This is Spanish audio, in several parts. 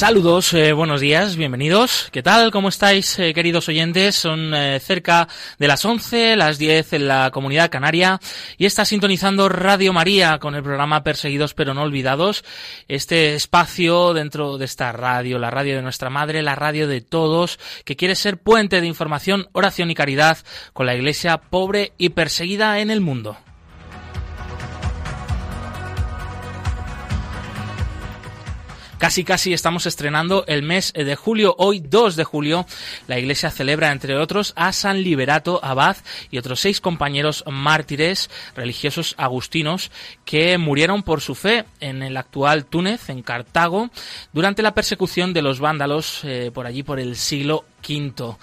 Saludos, eh, buenos días, bienvenidos. ¿Qué tal? ¿Cómo estáis, eh, queridos oyentes? Son eh, cerca de las 11, las 10 en la comunidad canaria y está sintonizando Radio María con el programa Perseguidos pero no olvidados. Este espacio dentro de esta radio, la radio de nuestra madre, la radio de todos, que quiere ser puente de información, oración y caridad con la iglesia pobre y perseguida en el mundo. Casi casi estamos estrenando el mes de julio. Hoy 2 de julio la iglesia celebra entre otros a San Liberato Abad y otros seis compañeros mártires religiosos agustinos que murieron por su fe en el actual Túnez, en Cartago, durante la persecución de los vándalos eh, por allí por el siglo quinto.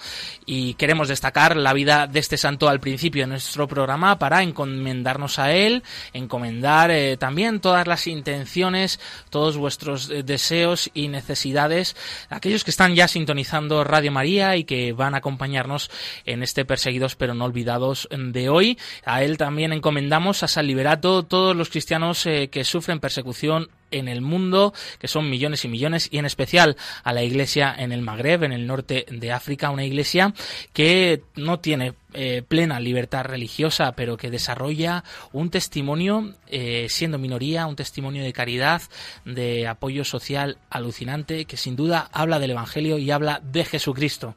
Y queremos destacar la vida de este santo al principio de nuestro programa para encomendarnos a él, encomendar eh, también todas las intenciones, todos vuestros eh, deseos y necesidades, aquellos que están ya sintonizando Radio María y que van a acompañarnos en este perseguidos pero no olvidados de hoy. A él también encomendamos a San Liberato todos los cristianos eh, que sufren persecución en el mundo, que son millones y millones, y en especial a la iglesia en el Magreb, en el norte de África, una iglesia que no tiene eh, plena libertad religiosa, pero que desarrolla un testimonio, eh, siendo minoría, un testimonio de caridad, de apoyo social alucinante, que sin duda habla del Evangelio y habla de Jesucristo.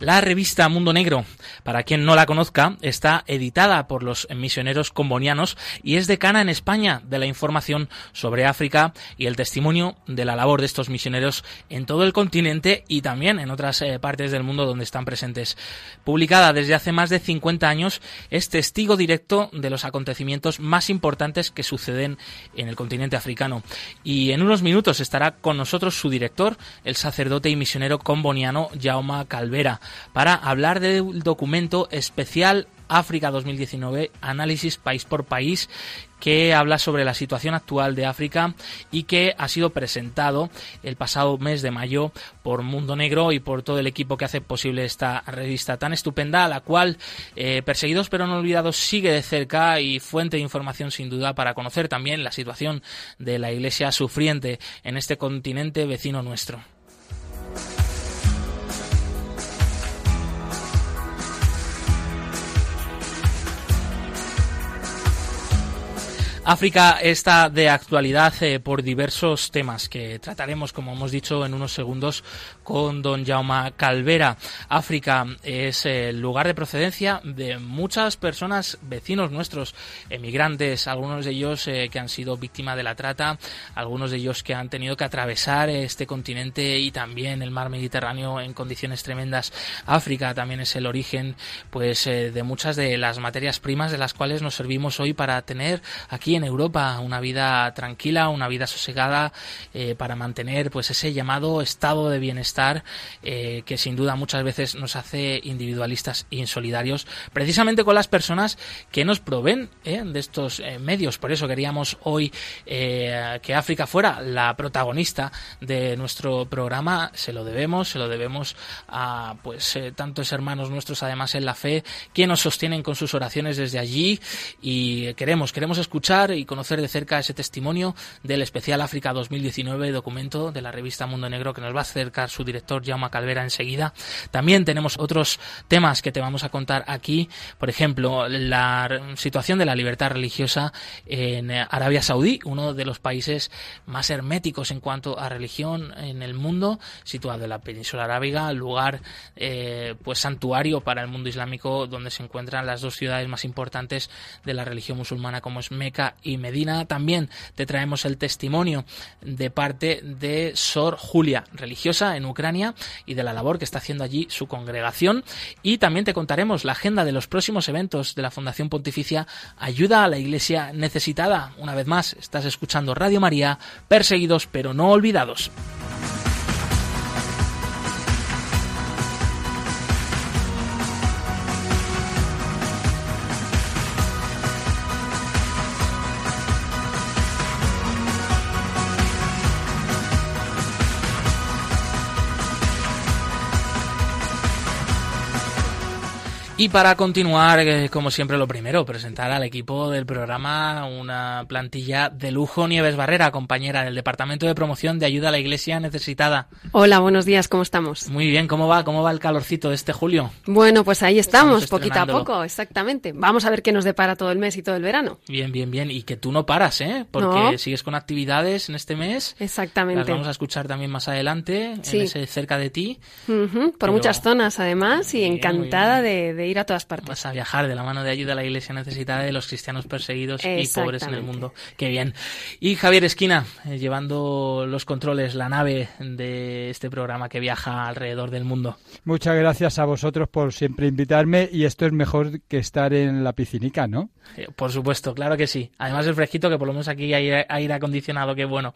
La revista Mundo Negro, para quien no la conozca, está editada por los misioneros combonianos y es decana en España de la información sobre África y el testimonio de la labor de estos misioneros en todo el continente y también en otras eh, partes del mundo donde están presentes. Publicada desde hace más de 50 años, es testigo directo de los acontecimientos más importantes que suceden en el continente africano. Y en unos minutos estará con nosotros su director, el sacerdote y misionero comboniano Jaume Calvera para hablar del documento especial África 2019, análisis país por país, que habla sobre la situación actual de África y que ha sido presentado el pasado mes de mayo por Mundo Negro y por todo el equipo que hace posible esta revista tan estupenda, a la cual eh, Perseguidos pero no olvidados sigue de cerca y fuente de información sin duda para conocer también la situación de la Iglesia sufriente en este continente vecino nuestro. África está de actualidad eh, por diversos temas que trataremos, como hemos dicho, en unos segundos con don Jaume Calvera. África es el lugar de procedencia de muchas personas, vecinos nuestros, emigrantes, algunos de ellos eh, que han sido víctimas de la trata, algunos de ellos que han tenido que atravesar este continente y también el mar Mediterráneo en condiciones tremendas. África también es el origen pues eh, de muchas de las materias primas de las cuales nos servimos hoy para tener aquí en Europa, una vida tranquila, una vida sosegada eh, para mantener pues ese llamado estado de bienestar eh, que sin duda muchas veces nos hace individualistas e insolidarios, precisamente con las personas que nos proveen eh, de estos medios. Por eso queríamos hoy que África fuera la protagonista de nuestro programa. Se lo debemos, se lo debemos a pues tantos hermanos nuestros además en la fe que nos sostienen con sus oraciones desde allí y queremos queremos escuchar y conocer de cerca ese testimonio del especial África 2019, documento de la revista Mundo Negro que nos va a acercar su director Jaume Calvera enseguida. También tenemos otros temas que te vamos a contar aquí, por ejemplo, la situación de la libertad religiosa en Arabia Saudí, uno de los países más herméticos en cuanto a religión en el mundo, situado en la península arábiga, lugar eh, pues santuario para el mundo islámico donde se encuentran las dos ciudades más importantes de la religión musulmana como es Meca y Medina. También te traemos el testimonio de parte de Sor Julia, religiosa en Ucrania, y de la labor que está haciendo allí su congregación. Y también te contaremos la agenda de los próximos eventos de la Fundación Pontificia Ayuda a la Iglesia Necesitada. Una vez más, estás escuchando Radio María, perseguidos pero no olvidados. Y para continuar, como siempre, lo primero, presentar al equipo del programa una plantilla de lujo. Nieves Barrera, compañera del Departamento de Promoción de Ayuda a la Iglesia Necesitada. Hola, buenos días, ¿cómo estamos? Muy bien, ¿cómo va? ¿Cómo va el calorcito de este julio? Bueno, pues ahí estamos, poquito a poco, exactamente. Vamos a ver qué nos depara todo el mes y todo el verano. Bien, bien, bien. Y que tú no paras, ¿eh? Porque sigues con actividades en este mes. Exactamente. Las vamos a escuchar también más adelante, en ese cerca de ti. Por muchas zonas, además, y encantada de ir a todas partes. Vas a viajar de la mano de ayuda a la iglesia necesitada de los cristianos perseguidos y pobres en el mundo. Qué bien. Y Javier Esquina, eh, llevando los controles, la nave de este programa que viaja alrededor del mundo. Muchas gracias a vosotros por siempre invitarme y esto es mejor que estar en la piscinica, ¿no? Eh, por supuesto, claro que sí. Además el fresquito que por lo menos aquí hay aire acondicionado, qué bueno.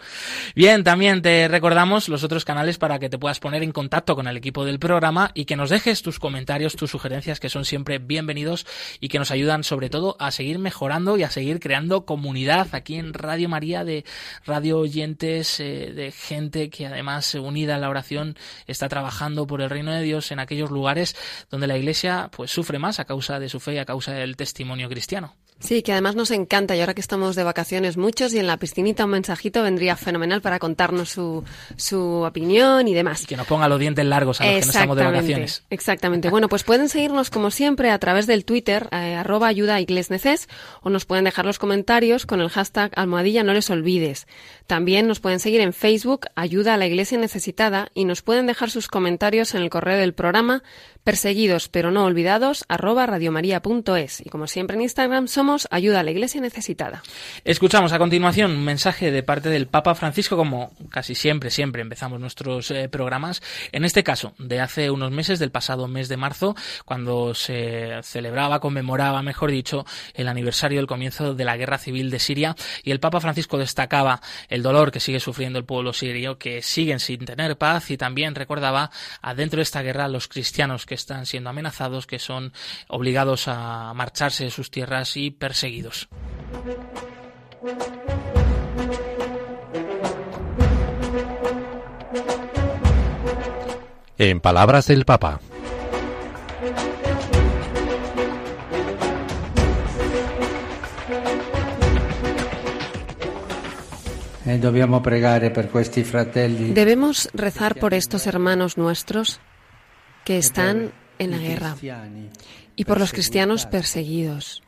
Bien, también te recordamos los otros canales para que te puedas poner en contacto con el equipo del programa y que nos dejes tus comentarios, tus sugerencias que son siempre bienvenidos y que nos ayudan sobre todo a seguir mejorando y a seguir creando comunidad aquí en Radio María de radio oyentes, eh, de gente que además unida a la oración está trabajando por el reino de Dios en aquellos lugares donde la Iglesia pues sufre más a causa de su fe y a causa del testimonio cristiano. Sí, que además nos encanta y ahora que estamos de vacaciones muchos y en la piscinita un mensajito vendría fenomenal para contarnos su, su opinión y demás. Y que nos ponga los dientes largos a los que no estamos de vacaciones. Exactamente. Bueno, pues pueden seguirnos como siempre a través del Twitter, eh, arroba ayuda neces, o nos pueden dejar los comentarios con el hashtag almohadilla no les olvides. También nos pueden seguir en Facebook, ayuda a la iglesia necesitada, y nos pueden dejar sus comentarios en el correo del programa perseguidos pero no olvidados, arroba radiomaria.es. Y como siempre en Instagram somos Ayuda a la Iglesia Necesitada. Escuchamos a continuación un mensaje de parte del Papa Francisco, como casi siempre, siempre empezamos nuestros eh, programas. En este caso, de hace unos meses, del pasado mes de marzo, cuando se celebraba, conmemoraba, mejor dicho, el aniversario del comienzo de la guerra civil de Siria. Y el Papa Francisco destacaba el dolor que sigue sufriendo el pueblo sirio, que siguen sin tener paz, y también recordaba adentro de esta guerra los cristianos que están siendo amenazados, que son obligados a marcharse de sus tierras y perseguidos. En palabras del Papa. Eh, Debemos rezar por estos hermanos nuestros que están en la guerra y por los cristianos perseguidos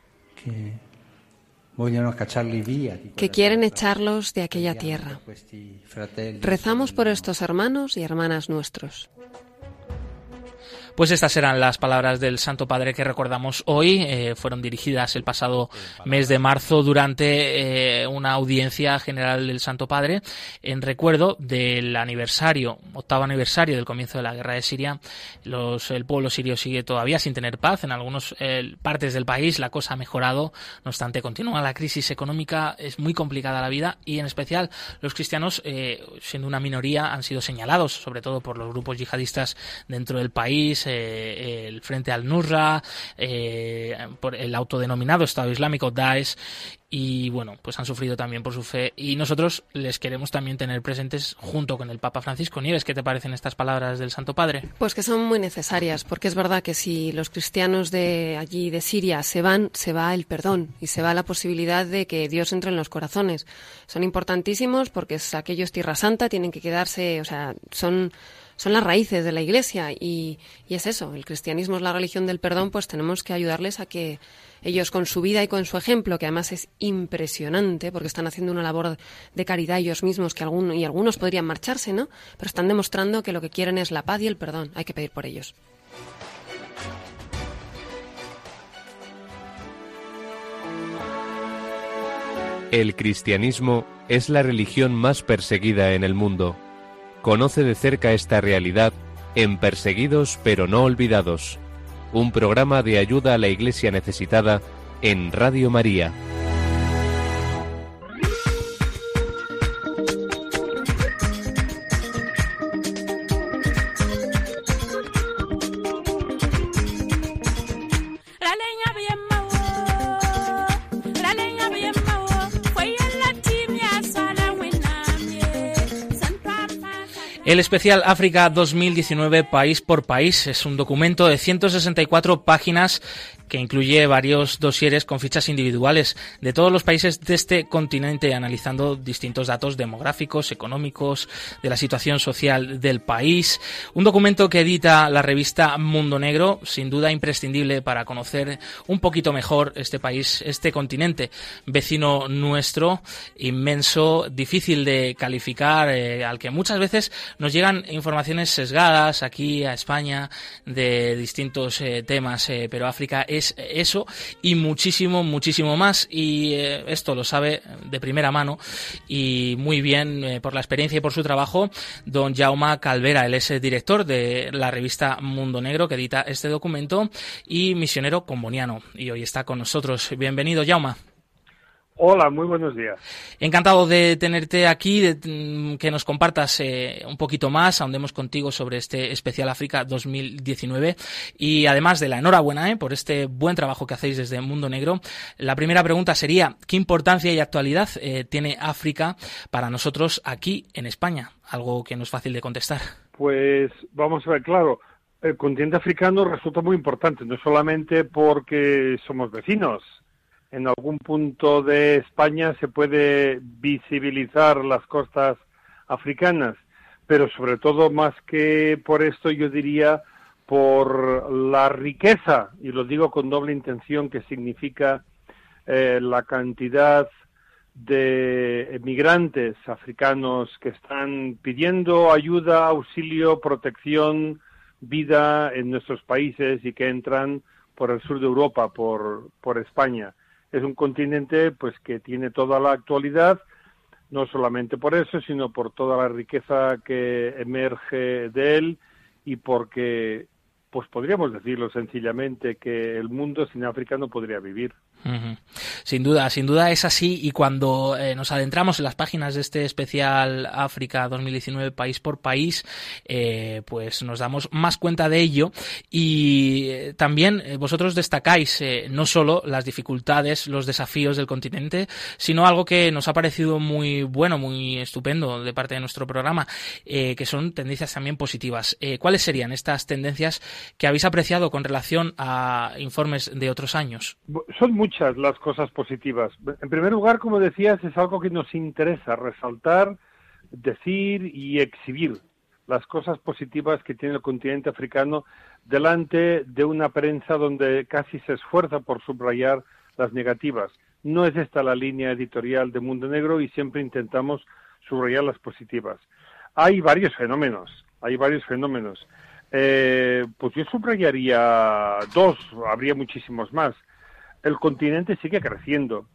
que quieren echarlos de aquella tierra. Rezamos por estos hermanos y hermanas nuestros. Pues estas eran las palabras del Santo Padre que recordamos hoy. Eh, fueron dirigidas el pasado mes de marzo durante eh, una audiencia general del Santo Padre en recuerdo del aniversario, octavo aniversario del comienzo de la guerra de Siria. El pueblo sirio sigue todavía sin tener paz. En algunas eh, partes del país la cosa ha mejorado. No obstante, continúa la crisis económica. Es muy complicada la vida y en especial los cristianos, siendo una minoría, han sido señalados, sobre todo por los grupos yihadistas dentro del país eh, el Frente al-Nusra, eh, por el autodenominado Estado Islámico Daesh y bueno, pues han sufrido también por su fe y nosotros les queremos también tener presentes junto con el Papa Francisco Nieves. ¿Qué te parecen estas palabras del Santo Padre? Pues que son muy necesarias, porque es verdad que si los cristianos de allí de Siria se van, se va el perdón y se va la posibilidad de que Dios entre en los corazones. Son importantísimos porque aquellos tierra santa, tienen que quedarse, o sea, son son las raíces de la Iglesia y, es eso, el cristianismo es la religión del perdón, pues tenemos que ayudarles a que ellos con su vida y con su ejemplo, que además es impresionante, porque están haciendo una labor de caridad ellos mismos, que algunos, y algunos podrían marcharse, ¿no? Pero están demostrando que lo que quieren es la paz y el perdón, hay que pedir por ellos. El cristianismo es la religión más perseguida en el mundo Conoce de cerca esta realidad en Perseguidos pero no olvidados, un programa de ayuda a la Iglesia necesitada en Radio María. El especial África 2019 país por país es un documento de 164 páginas que incluye varios dosieres con fichas individuales de todos los países de este continente, analizando distintos datos demográficos, económicos, de la situación social del país. Un documento que edita la revista Mundo Negro, sin duda imprescindible para conocer un poquito mejor este país, este continente vecino nuestro, inmenso, difícil de calificar, eh, al que muchas veces nos llegan informaciones sesgadas aquí a España de distintos eh, temas, eh, pero África eso y muchísimo, muchísimo más. Y eh, esto lo sabe de primera mano y muy bien eh, por la experiencia y por su trabajo don Jaume Calvera. Él es director de la revista Mundo Negro que edita este documento y misionero comboniano. Y hoy está con nosotros. Bienvenido, Jaume. Hola, muy buenos días. Encantado de tenerte aquí, de mm, que nos compartas eh, un poquito más, ahondemos contigo sobre este especial África 2019 y además de la enhorabuena eh, por este buen trabajo que hacéis desde Mundo Negro. La primera pregunta sería, ¿qué importancia y actualidad eh, tiene África para nosotros aquí en España? Algo que no es fácil de contestar. Pues vamos a ver, claro, el continente africano resulta muy importante, no solamente porque somos vecinos, en algún punto de España se puede visibilizar las costas africanas, pero sobre todo más que por esto yo diría por la riqueza, y lo digo con doble intención, que significa eh, la cantidad de emigrantes africanos que están pidiendo ayuda, auxilio, protección, vida en nuestros países y que entran por el sur de Europa, por, por España es un continente pues que tiene toda la actualidad, no solamente por eso, sino por toda la riqueza que emerge de él y porque pues podríamos decirlo sencillamente que el mundo sin África no podría vivir. Sin duda, sin duda es así y cuando eh, nos adentramos en las páginas de este especial África 2019 país por país, eh, pues nos damos más cuenta de ello y eh, también vosotros destacáis no solo las dificultades, los desafíos del continente, sino algo que nos ha parecido muy bueno, muy estupendo de parte de nuestro programa, que son tendencias también positivas. ¿Cuáles serían estas tendencias que habéis apreciado con relación a informes de otros años? Son muchas las cosas positivas. En primer lugar, como decías, es algo que nos interesa resaltar, decir y exhibir las cosas positivas que tiene el continente africano delante de una prensa donde casi se esfuerza por subrayar las negativas. No es esta la línea editorial de Mundo Negro y siempre intentamos subrayar las positivas. Hay varios fenómenos, hay varios fenómenos. Eh, pues yo subrayaría dos, habría muchísimos más el continente sigue creciendo.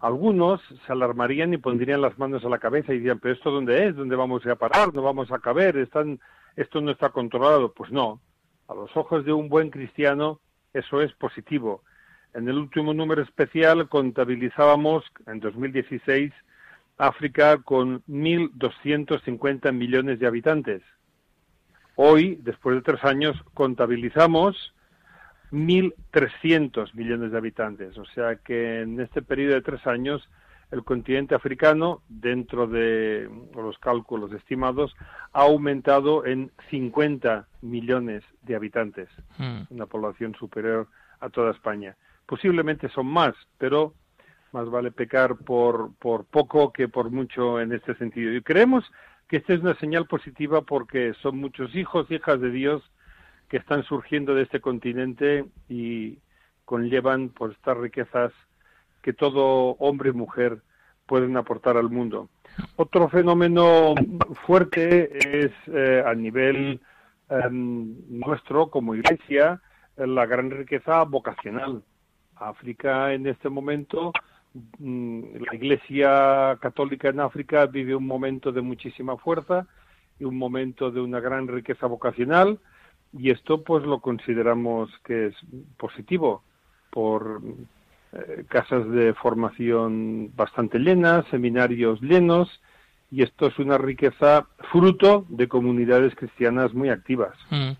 Algunos se alarmarían y pondrían las manos a la cabeza y dirían, pero ¿esto dónde es? ¿Dónde vamos a parar? ¿No vamos a caber? ¿Están... ¿Esto no está controlado? Pues no. A los ojos de un buen cristiano eso es positivo. En el último número especial contabilizábamos en 2016 África con 1.250 millones de habitantes. Hoy, después de tres años, contabilizamos 1.300 millones de habitantes. O sea que en este periodo de tres años el continente africano, dentro de los cálculos estimados, ha aumentado en 50 millones de habitantes, hmm. una población superior a toda España. Posiblemente son más, pero más vale pecar por, por poco que por mucho en este sentido. Y creemos que esta es una señal positiva porque son muchos hijos, hijas de Dios, que están surgiendo de este continente y conllevan por estas riquezas que todo hombre y mujer pueden aportar al mundo. Otro fenómeno fuerte es eh, a nivel em, nuestro como iglesia la gran riqueza vocacional. África en este momento, mm, la iglesia católica en África vive un momento de muchísima fuerza y un momento de una gran riqueza vocacional y esto pues lo consideramos que es positivo por eh, casas de formación bastante llenas, seminarios llenos y esto es una riqueza fruto de comunidades cristianas muy activas. Mm.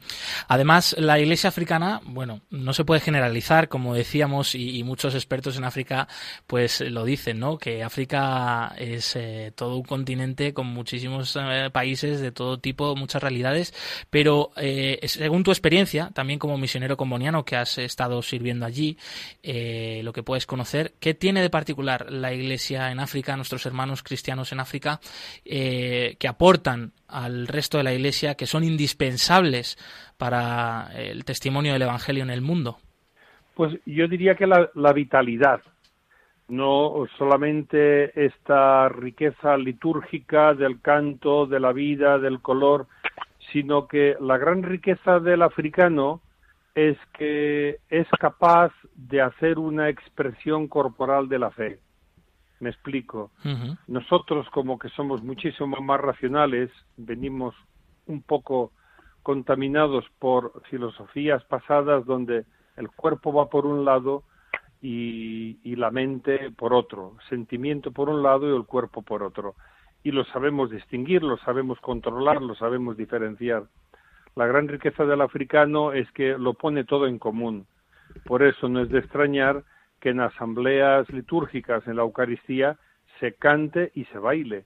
Además, la Iglesia africana, bueno, no se puede generalizar, como decíamos, y, muchos expertos en África, pues lo dicen, ¿no? Que África es eh, todo un continente con muchísimos eh, países de todo tipo, muchas realidades, pero eh, según tu experiencia, también como misionero comboniano que has estado sirviendo allí, lo que puedes conocer, ¿qué tiene de particular la Iglesia en África, nuestros hermanos cristianos en África? eh, que aportan al resto de la Iglesia, que son indispensables para el testimonio del Evangelio en el mundo? Pues yo diría que la, la vitalidad, no solamente esta riqueza litúrgica del canto, de la vida, del color, sino que la gran riqueza del africano es que es capaz de hacer una expresión corporal de la fe. Me explico. Nosotros, como que somos muchísimo más racionales, venimos un poco contaminados por filosofías pasadas donde el cuerpo va por un lado y, y, la mente por otro, sentimiento por un lado y el cuerpo por otro. Y lo sabemos distinguir, lo sabemos controlar, lo sabemos diferenciar. La gran riqueza del africano es que lo pone todo en común. Por eso no es de extrañar que en asambleas litúrgicas, en la Eucaristía, se cante y se baile.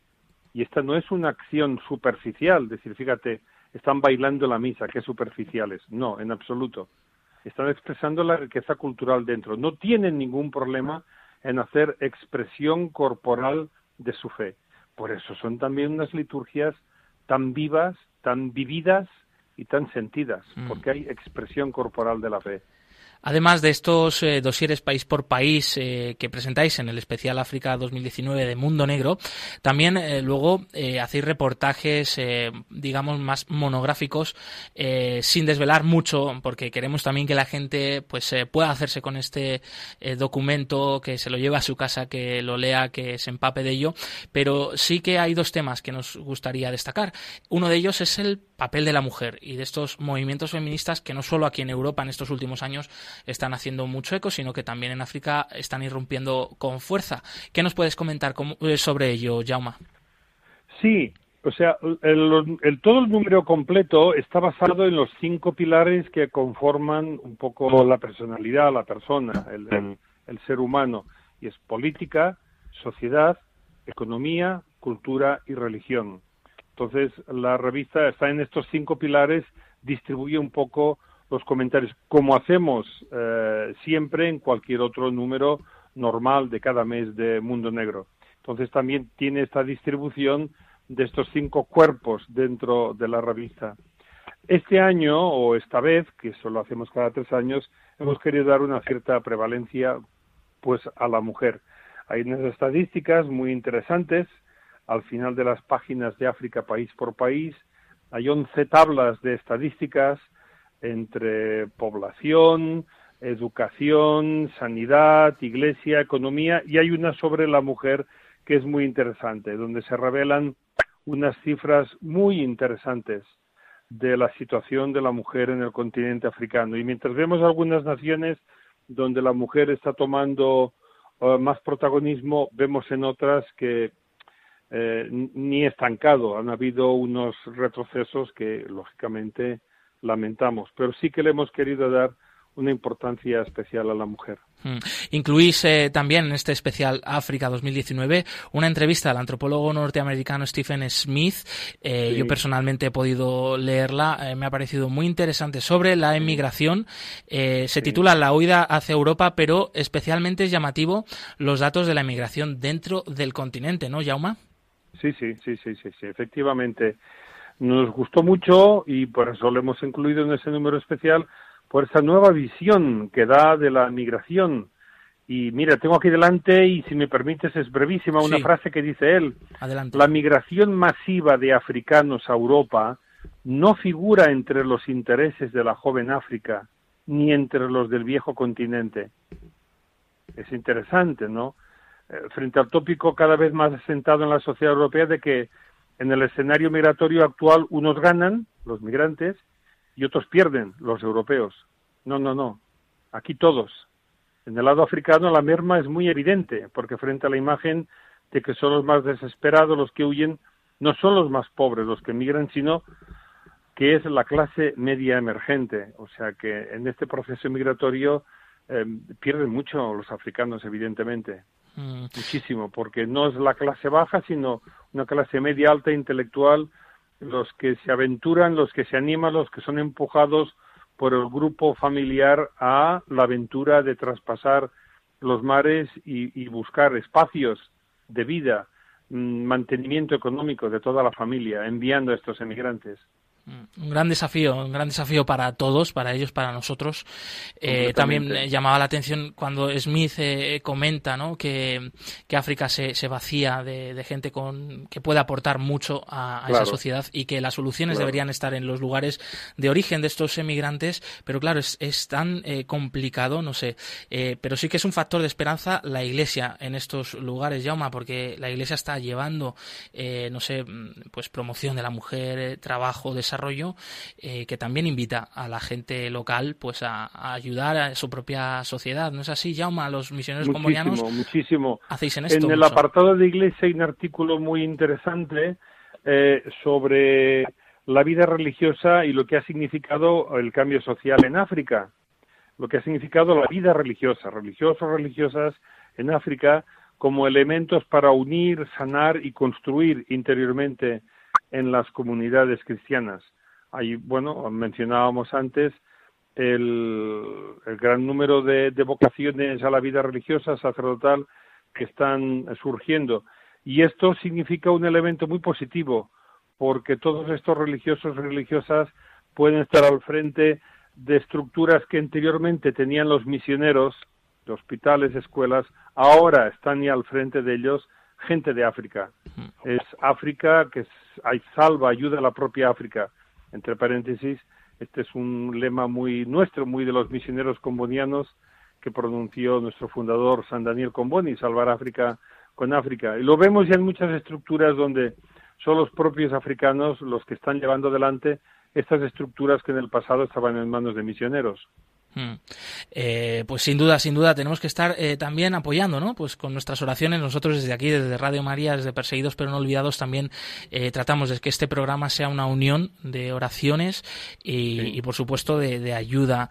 Y esta no es una acción superficial, decir, fíjate, están bailando la misa, qué superficiales. No, en absoluto. Están expresando la riqueza cultural dentro. No tienen ningún problema en hacer expresión corporal de su fe. Por eso son también unas liturgias tan vivas, tan vividas y tan sentidas, mm. porque hay expresión corporal de la fe. Además de estos eh, dosieres país por país eh, que presentáis en el especial África 2019 de Mundo Negro, también eh, luego hacéis reportajes, digamos, más monográficos, sin desvelar mucho, porque queremos también que la gente pues pueda hacerse con este documento, que se lo lleve a su casa, que lo lea, que se empape de ello. Pero sí que hay dos temas que nos gustaría destacar. Uno de ellos es el papel de la mujer y de estos movimientos feministas que no solo aquí en Europa en estos últimos años están haciendo mucho eco, sino que también en África están irrumpiendo con fuerza. ¿Qué nos puedes comentar eh, sobre ello, Jauma? Sí, o sea, el, todo el número completo está basado en los cinco pilares que conforman un poco la personalidad, la persona, el, el ser humano, y es política, sociedad, economía, cultura y religión. Entonces, la revista está en estos cinco pilares, distribuye un poco los comentarios, como hacemos eh, siempre en cualquier otro número normal de cada mes de Mundo Negro. Entonces también tiene esta distribución de estos cinco cuerpos dentro de la revista. Este año, o esta vez, que eso lo hacemos cada tres años, hemos querido dar una cierta prevalencia pues a la mujer. Hay unas estadísticas muy interesantes al final de las páginas de África país por país. Hay 11 tablas de estadísticas entre población, educación, sanidad, iglesia, economía, y hay una sobre la mujer que es muy interesante, donde se revelan unas cifras muy interesantes de la situación de la mujer en el continente africano. Y mientras vemos algunas naciones donde la mujer está tomando eh, más protagonismo, vemos en otras que eh, ni estancado. Han habido unos retrocesos que, lógicamente, lamentamos, pero sí que le hemos querido dar una importancia especial a la mujer. Mm. Incluís eh, también en este especial África 2019 una entrevista al antropólogo norteamericano Stephen Smith. Eh, yo personalmente he podido leerla, eh, me ha parecido muy interesante sobre la emigración. se titula La huida hacia Europa, pero especialmente es llamativo los datos de la emigración dentro del continente, ¿no, Jauma? Sí, sí, sí, sí, sí, sí, efectivamente nos gustó mucho y por eso lo hemos incluido en ese número especial, por esa nueva visión que da de la migración. Y mira, tengo aquí delante, y si me permites, es brevísima una frase que dice él. Adelante. La migración masiva de africanos a Europa no figura entre los intereses de la joven África, ni entre los del viejo continente. Es interesante, ¿no? Eh, frente al tópico cada vez más asentado en la sociedad europea de que en el escenario migratorio actual unos ganan, los migrantes, y otros pierden, los europeos. No, no, no. Aquí todos. En el lado africano la merma es muy evidente, porque frente a la imagen de que son los más desesperados los que huyen, no son los más pobres los que emigran, sino que es la clase media emergente. O sea que en este proceso migratorio eh, pierden mucho los africanos, evidentemente. Mm. Muchísimo, porque no es la clase baja, sino una clase media alta intelectual, los que se aventuran, los que se animan, los que son empujados por el grupo familiar a la aventura de traspasar los mares y buscar espacios de vida, mm, mantenimiento económico de toda la familia, enviando a estos emigrantes. Un gran desafío, un gran desafío para todos, para ellos, para nosotros. Eh, también llamaba la atención cuando Smith eh, comenta ¿no? que, África se, se vacía de, gente con, que puede aportar mucho a, esa sociedad y que las soluciones deberían estar en los lugares de origen de estos emigrantes. Pero claro, es, es tan eh, complicado, no sé. pero sí que es un factor de esperanza la Iglesia en estos lugares, Jauma, porque la Iglesia está llevando, no sé, pues promoción de la mujer, trabajo, desarrollo desarrollo eh, que también invita a la gente local pues a, ayudar a su propia sociedad. ¿No es así, Jauma? Los misioneros muchísimo, Muchísimo, hacéis en esto. En el apartado de iglesia hay un artículo muy interesante eh, sobre la vida religiosa y lo que ha significado el cambio social en África, lo que ha significado la vida religiosa, religiosos, religiosas en África como elementos para unir, sanar y construir interiormente en las comunidades cristianas. Hay, bueno, mencionábamos antes el, gran número de, vocaciones a la vida religiosa, sacerdotal, que están surgiendo. Y esto significa un elemento muy positivo, porque todos estos religiosos y religiosas pueden estar al frente de estructuras que anteriormente tenían los misioneros, hospitales, escuelas, ahora están ya al frente de ellos gente de África. Es África que hay salva, ayuda a la propia África. Entre paréntesis, este es un lema muy nuestro, muy de los misioneros combonianos que pronunció nuestro fundador San Daniel Comboni, salvar África con África. Y lo vemos ya en muchas estructuras donde son los propios africanos los que están llevando adelante estas estructuras que en el pasado estaban en manos de misioneros. Hmm. Eh, pues sin duda, sin duda, tenemos que estar eh, también apoyando, ¿no? Pues con nuestras oraciones, nosotros desde aquí, desde Radio María, desde Perseguidos pero no olvidados, también eh, tratamos de que este programa sea una unión de oraciones y, por supuesto, de, ayuda.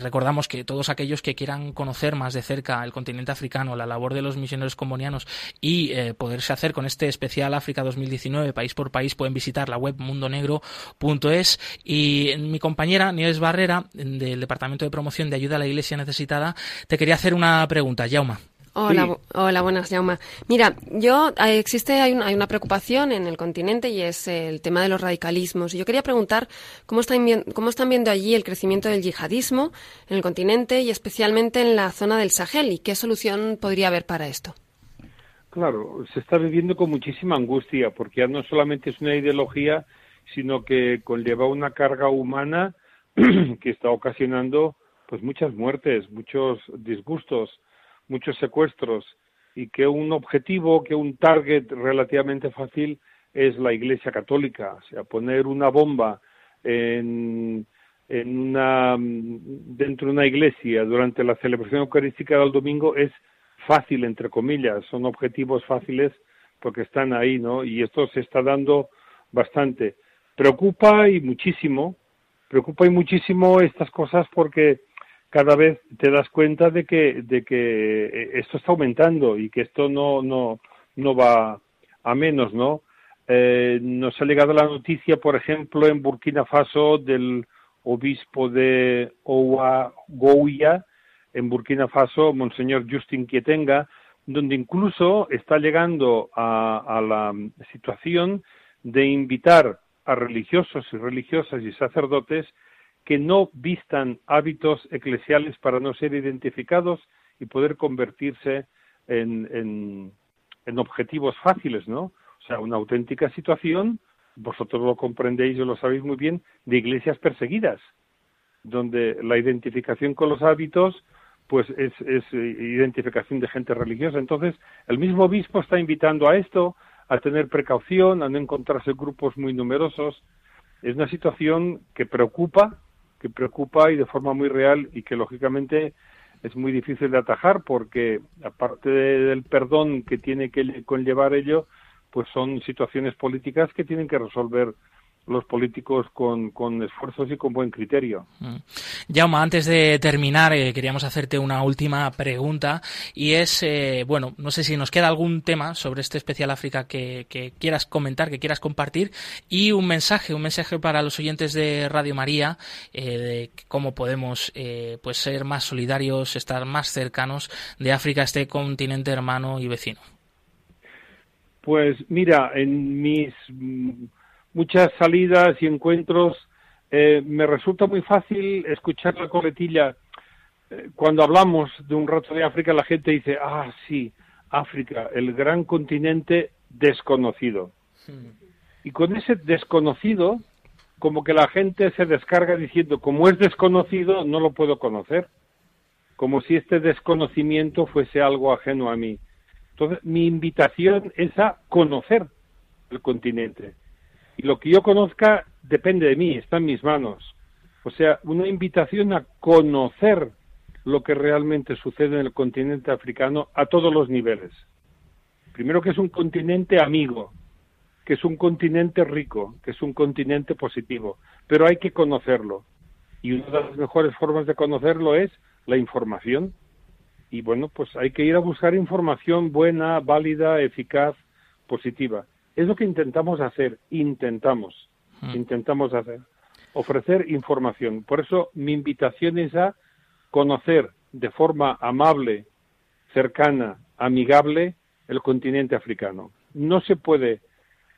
recordamos que todos aquellos que quieran conocer más de cerca el continente africano, la labor de los misioneros combonianos y poderse hacer con este especial África 2019, país por país, pueden visitar la web mundonegro.es y mi compañera Nieves Barrera, del Departamento de Promoción de Ayuda a la Iglesia Necesitada, te quería hacer una pregunta, Jauma. Hola, hola, buenas, Jauma. Mira, yo eh, existe hay una, hay una, preocupación en el continente y es el tema de los radicalismos. Y yo quería preguntar cómo están, cómo están viendo allí el crecimiento del yihadismo en el continente y especialmente en la zona del Sahel y qué solución podría haber para esto. Claro, se está viviendo con muchísima angustia porque ya no solamente es una ideología, sino que conlleva una carga humana que está ocasionando pues muchas muertes, muchos disgustos, muchos secuestros y que un objetivo, que un target relativamente fácil es la Iglesia Católica, o sea, poner una bomba en, en una, dentro de una iglesia durante la celebración eucarística del domingo es fácil, entre comillas, son objetivos fáciles porque están ahí, ¿no? Y esto se está dando bastante. Preocupa y muchísimo preocupa muchísimo estas cosas porque cada vez te das cuenta de que, de que eh, esto está aumentando y que esto no, no, no va a menos, ¿no? Eh, nos ha llegado la noticia, por ejemplo, en Burkina Faso del obispo de Ouagouya, en Burkina Faso, Monseñor Justin Quietenga, donde incluso está llegando a, a la situación de invitar a religiosos y religiosas y sacerdotes que no vistan hábitos eclesiales para no ser identificados y poder convertirse en, en, objetivos fáciles, ¿no? O sea, una auténtica situación, vosotros lo comprendéis y lo sabéis muy bien, de iglesias perseguidas, donde la identificación con los hábitos pues es, es identificación de gente religiosa. Entonces, el mismo obispo está invitando a esto, a tener precaución, a no encontrarse grupos muy numerosos. Es una situación que preocupa, que preocupa y de forma muy real y que lógicamente es muy difícil de atajar porque aparte del perdón que tiene que conllevar ello, pues son situaciones políticas que tienen que resolver los políticos con, con, esfuerzos y con buen criterio. Mm. Jauma, antes de terminar, eh, queríamos hacerte una última pregunta y es, eh, bueno, no sé si nos queda algún tema sobre este especial África que, quieras comentar, que quieras compartir y un mensaje, un mensaje para los oyentes de Radio María eh, de cómo podemos pues ser más solidarios, estar más cercanos de África, este continente hermano y vecino. Pues mira, en mis muchas salidas y encuentros, eh, me resulta muy fácil escuchar la coletilla. Eh, cuando hablamos de un rato de África, la gente dice, ah, sí, África, el gran continente desconocido. Y con ese desconocido, como que la gente se descarga diciendo, como es desconocido, no lo puedo conocer. Como si este desconocimiento fuese algo ajeno a mí. Entonces, mi invitación es a conocer el continente y lo que yo conozca depende de mí, está en mis manos. O sea, una invitación a conocer lo que realmente sucede en el continente africano a todos los niveles. Primero que es un continente amigo, que es un continente rico, que es un continente positivo, pero hay que conocerlo. Y una de las mejores formas de conocerlo es la información. Y bueno, pues hay que ir a buscar información buena, válida, eficaz, positiva. Es lo que intentamos hacer, intentamos, hmm. intentamos hacer, ofrecer información. Por eso mi invitación es a conocer de forma amable, cercana, amigable el continente africano. No se puede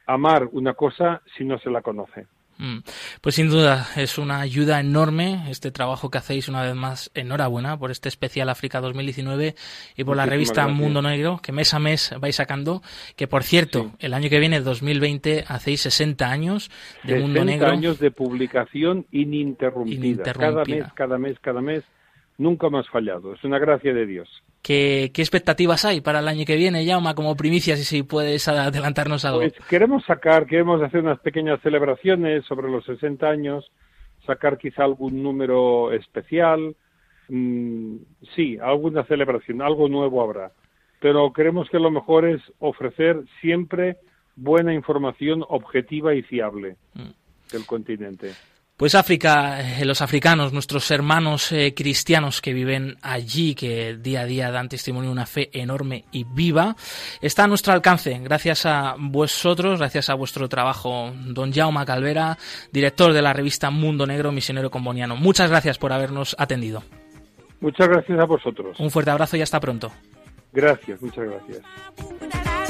amar una cosa si no se la conoce. Mm. Pues sin duda es una ayuda enorme este trabajo que hacéis una vez más. Enhorabuena por este especial África 2019 y por la revista Mundo Negro que mes a mes vais sacando. Que por cierto, el año que viene, 2020, hacéis 60 años de Mundo Negro. 60 años de publicación ininterrumpida. ininterrumpida. Cada mes, cada mes, cada mes. Nunca más fallado. Es una gracia de Dios. ¿Qué, expectativas hay para el año que viene, Yauma, como primicias, y si puedes adelantarnos algo? Pues queremos sacar, queremos hacer unas pequeñas celebraciones sobre los 60 años, sacar quizá algún número especial, mm, sí, alguna celebración, algo nuevo habrá. Pero creemos que lo mejor es ofrecer siempre buena información objetiva y fiable mm. del continente. Pues África, eh, los africanos, nuestros hermanos eh, cristianos que viven allí, que día a día dan testimonio de una fe enorme y viva, está a nuestro alcance. Gracias a vosotros, gracias a vuestro trabajo, don Jaume Calvera, director de la revista Mundo Negro, misionero comboniano. Muchas gracias por habernos atendido. Muchas gracias a vosotros. Un fuerte abrazo y hasta pronto. Gracias, muchas gracias.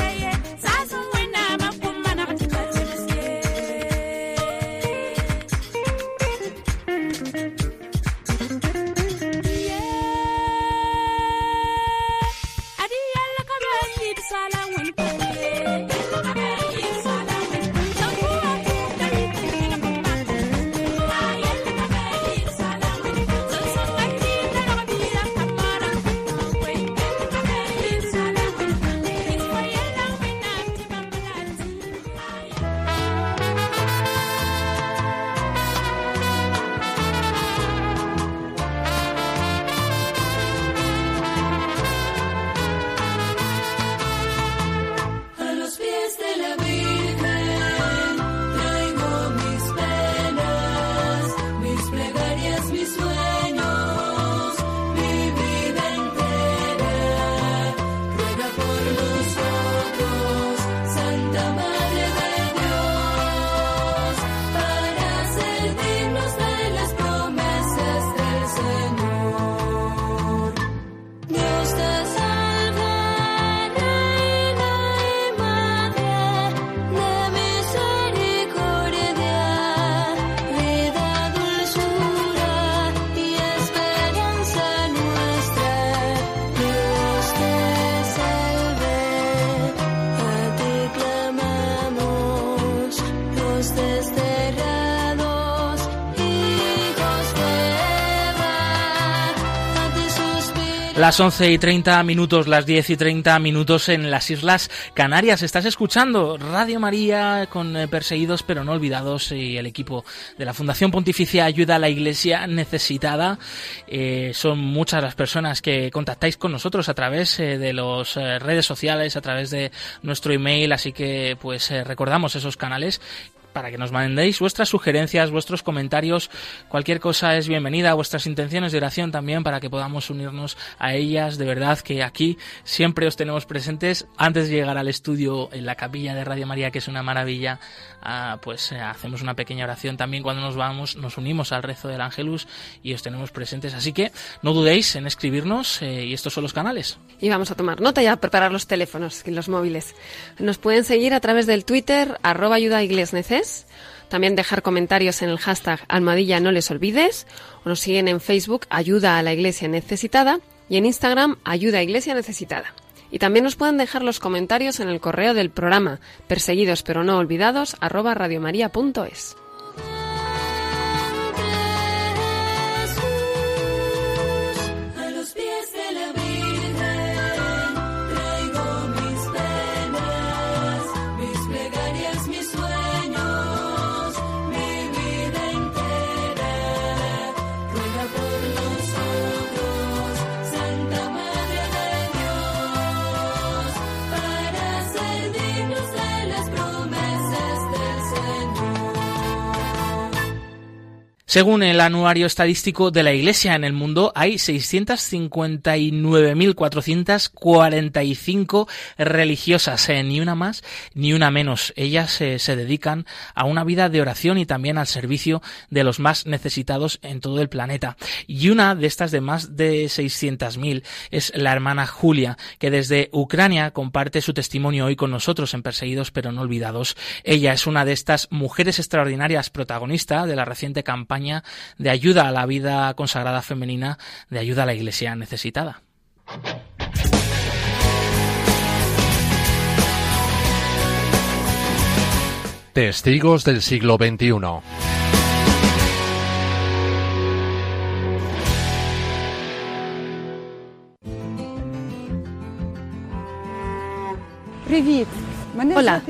Las 11 y 30 minutos, las 10 y 30 minutos en las Islas Canarias. Estás escuchando Radio María con eh, Perseguidos pero no olvidados y el equipo de la Fundación Pontificia Ayuda a la Iglesia Necesitada. Eh, son muchas las personas que contactáis con nosotros a través eh, de las redes sociales, a través de nuestro email, así que pues recordamos esos canales para que nos mandéis vuestras sugerencias, vuestros comentarios, cualquier cosa es bienvenida, vuestras intenciones de oración también para que podamos unirnos a ellas. De verdad que aquí siempre os tenemos presentes. Antes de llegar al estudio en la capilla de Radio María, que es una maravilla, ah, pues eh, hacemos una pequeña oración también cuando nos vamos, nos unimos al rezo del Ángelus y os tenemos presentes. Así que no dudéis en escribirnos eh, y estos son los canales. Y vamos a tomar nota y a preparar los teléfonos y los móviles. Nos pueden seguir a través del Twitter, arroba ayuda también dejar comentarios en el hashtag Almadilla no les olvides. O nos siguen en Facebook Ayuda a la Iglesia Necesitada y en Instagram Ayuda a Iglesia Necesitada. Y también nos pueden dejar los comentarios en el correo del programa perseguidos pero no olvidados arroba. Según el anuario estadístico de la Iglesia en el mundo, hay 659.445 religiosas, eh, ni una más ni una menos. Ellas eh, se dedican a una vida de oración y también al servicio de los más necesitados en todo el planeta. Y una de estas de más de 600.000 es la hermana Julia, que desde Ucrania comparte su testimonio hoy con nosotros en Perseguidos pero no olvidados. Ella es una de estas mujeres extraordinarias protagonista de la reciente campaña de ayuda a la vida consagrada femenina, de ayuda a la Iglesia necesitada. Testigos del siglo XXI. Hola,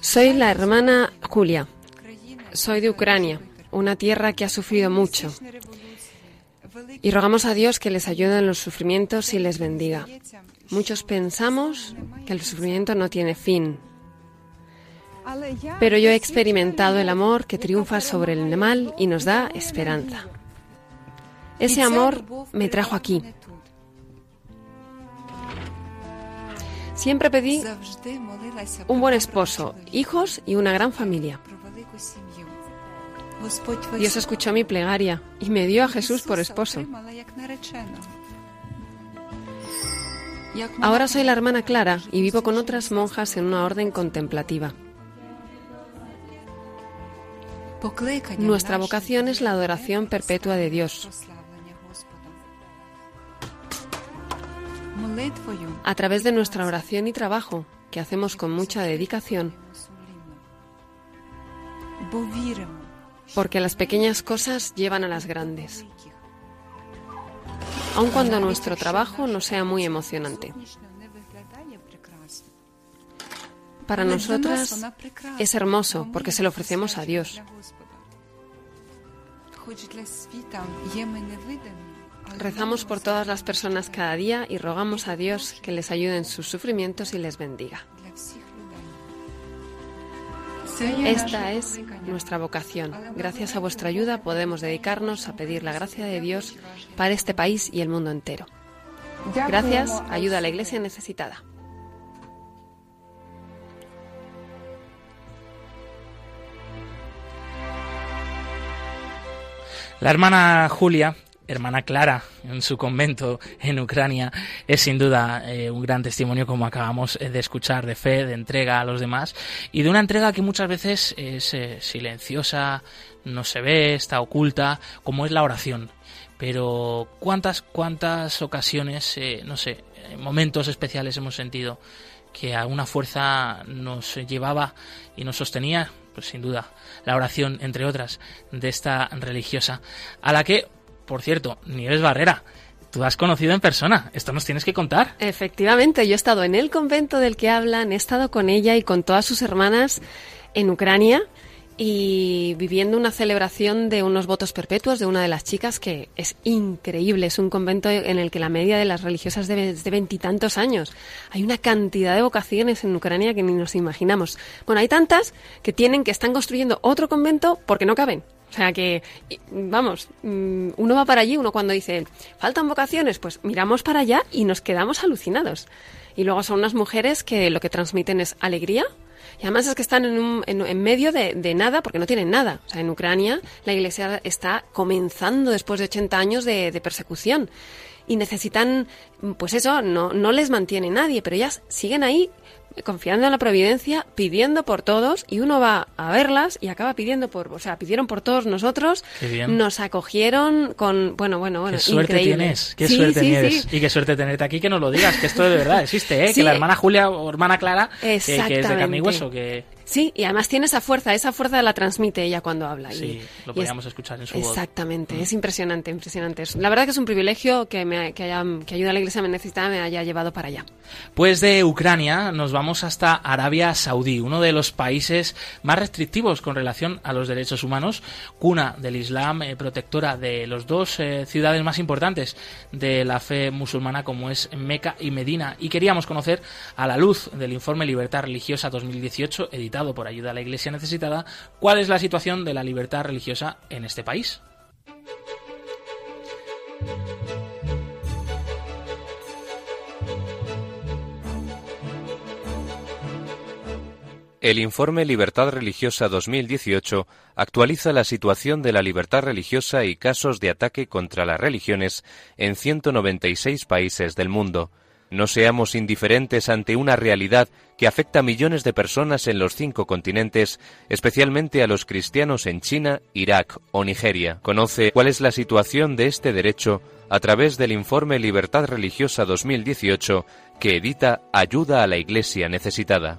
soy la hermana Julia. Soy de Ucrania una tierra que ha sufrido mucho. Y rogamos a Dios que les ayude en los sufrimientos y les bendiga. Muchos pensamos que el sufrimiento no tiene fin. Pero yo he experimentado el amor que triunfa sobre el mal y nos da esperanza. Ese amor me trajo aquí. Siempre pedí un buen esposo, hijos y una gran familia. Dios escuchó mi plegaria y me dio a Jesús por esposo. Ahora soy la hermana Clara y vivo con otras monjas en una orden contemplativa. Nuestra vocación es la adoración perpetua de Dios. A través de nuestra oración y trabajo, que hacemos con mucha dedicación, porque las pequeñas cosas llevan a las grandes, aun cuando nuestro trabajo no sea muy emocionante. Para nosotras es hermoso porque se lo ofrecemos a Dios. Rezamos por todas las personas cada día y rogamos a Dios que les ayude en sus sufrimientos y les bendiga. Esta es nuestra vocación. Gracias a vuestra ayuda podemos dedicarnos a pedir la gracia de Dios para este país y el mundo entero. Gracias, ayuda a la Iglesia necesitada. La hermana Julia hermana Clara en su convento en Ucrania es sin duda eh, un gran testimonio como acabamos de escuchar de fe, de entrega a los demás y de una entrega que muchas veces es eh, silenciosa, no se ve, está oculta, como es la oración. Pero cuántas cuántas ocasiones, eh, no sé, momentos especiales hemos sentido que alguna fuerza nos llevaba y nos sostenía, pues sin duda, la oración, entre otras, de esta religiosa, a la que por cierto, Nieves Barrera, tú has conocido en persona. Esto nos tienes que contar. Efectivamente, yo he estado en el convento del que hablan, he estado con ella y con todas sus hermanas en Ucrania y viviendo una celebración de unos votos perpetuos de una de las chicas que es increíble. Es un convento en el que la media de las religiosas es de veintitantos años. Hay una cantidad de vocaciones en Ucrania que ni nos imaginamos. Bueno, hay tantas que tienen que están construyendo otro convento porque no caben. O sea que, vamos, mm, uno va para allí, uno cuando dice, faltan vocaciones, pues miramos para allá y nos quedamos alucinados. Y luego son unas mujeres que lo que transmiten es alegría, y además es que están en, un, en, medio de, nada, porque no tienen nada. O sea, en Ucrania la Iglesia está comenzando después de 80 años de persecución. Y necesitan, pues eso, no, no les mantiene nadie, pero ellas siguen ahí confiando en la providencia, pidiendo por todos, y uno va a verlas y acaba pidiendo por, o sea, pidieron por todos nosotros, nos acogieron con, bueno, bueno, bueno, qué suerte tienes, qué suerte tienes, y qué suerte tenerte aquí, que nos lo digas, que esto de verdad existe, ¿eh? que la hermana Julia o hermana Clara, que, que, es de carne y hueso, que Sí, y además tiene esa fuerza, esa fuerza la transmite ella cuando habla. Sí, lo podíamos escuchar en su voz. Exactamente, es impresionante, impresionante. La verdad que es un privilegio que, me, que, haya, que ayuda a la Iglesia me necesitaba me haya llevado para allá. Pues de Ucrania nos vamos hasta Arabia Saudí, uno de los países más restrictivos con relación a los derechos humanos, cuna del Islam, eh, protectora de los dos eh, ciudades más importantes de la fe musulmana como es Meca y Medina. Y queríamos conocer a la luz del informe Libertad Religiosa 2018 editado por Ayuda a la Iglesia Necesitada, cuál es la situación de la libertad religiosa en este país. El informe Libertad Religiosa 2018 actualiza la situación de la libertad religiosa y casos de ataque contra las religiones en 196 países del mundo no seamos indiferentes ante una realidad que afecta a millones de personas en los cinco continentes, especialmente a los cristianos en China, Irak o Nigeria. Conoce cuál es la situación de este derecho a través del informe Libertad Religiosa 2018 que edita Ayuda a la Iglesia Necesitada.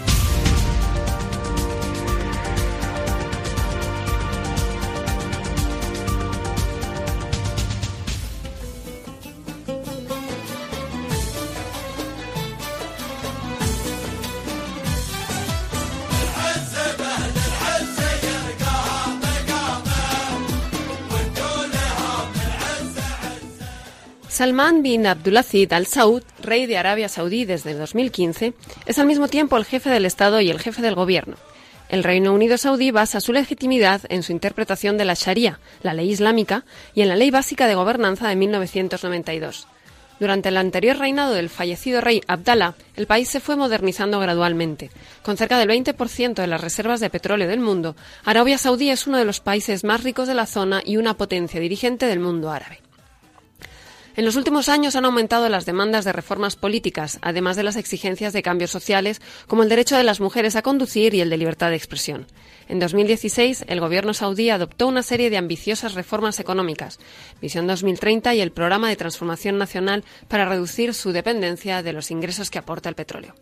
Salman bin Abdulaziz Al Saud, rey de Arabia Saudí desde 2015, es al mismo tiempo el jefe del Estado y el jefe del gobierno. El Reino Unido Saudí basa su legitimidad en su interpretación de la Sharia, la ley islámica, y en la Ley Básica de Gobernanza de 1992. Durante el anterior reinado del fallecido rey Abdallah, el país se fue modernizando gradualmente. Con cerca del 20% de las reservas de petróleo del mundo, Arabia Saudí es uno de los países más ricos de la zona y una potencia dirigente del mundo árabe. En los últimos años han aumentado las demandas de reformas políticas, además de las exigencias de cambios sociales, como el derecho de las mujeres a conducir y el de libertad de expresión. En 2016, el gobierno saudí adoptó una serie de ambiciosas reformas económicas, Visión 2030 y el Programa de Transformación Nacional para reducir su dependencia de los ingresos que aporta el petróleo.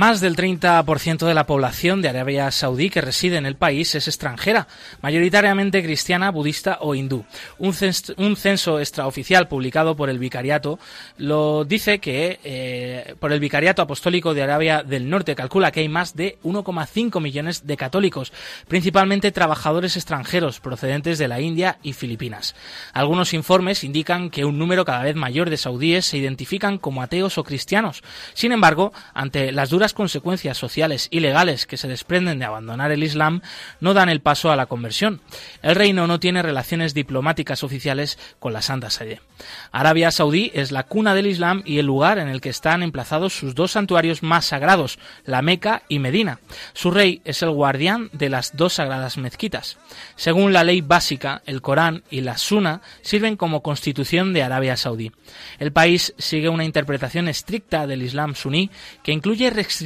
Más del 30% de la población de Arabia Saudí que reside en el país es extranjera, mayoritariamente cristiana, budista o hindú. Un, censo, extraoficial publicado por el Vicariato lo dice que eh, por el Vicariato Apostólico de Arabia del Norte calcula que hay más de 1,5 millones de católicos, principalmente trabajadores extranjeros procedentes de la India y Filipinas. Algunos informes indican que un número cada vez mayor de saudíes se identifican como ateos o cristianos. Sin embargo, ante las duras consecuencias sociales y legales que se desprenden de abandonar el Islam no dan el paso a la conversión. El reino no tiene relaciones diplomáticas oficiales con la Santa Sede. Arabia Saudí es la cuna del Islam y el lugar en el que están emplazados sus dos santuarios más sagrados, la Meca y Medina. Su rey es el guardián de las dos sagradas mezquitas. Según la ley básica, el Corán y la Sunna sirven como constitución de Arabia Saudí. El país sigue una interpretación estricta del Islam suní que incluye restricciones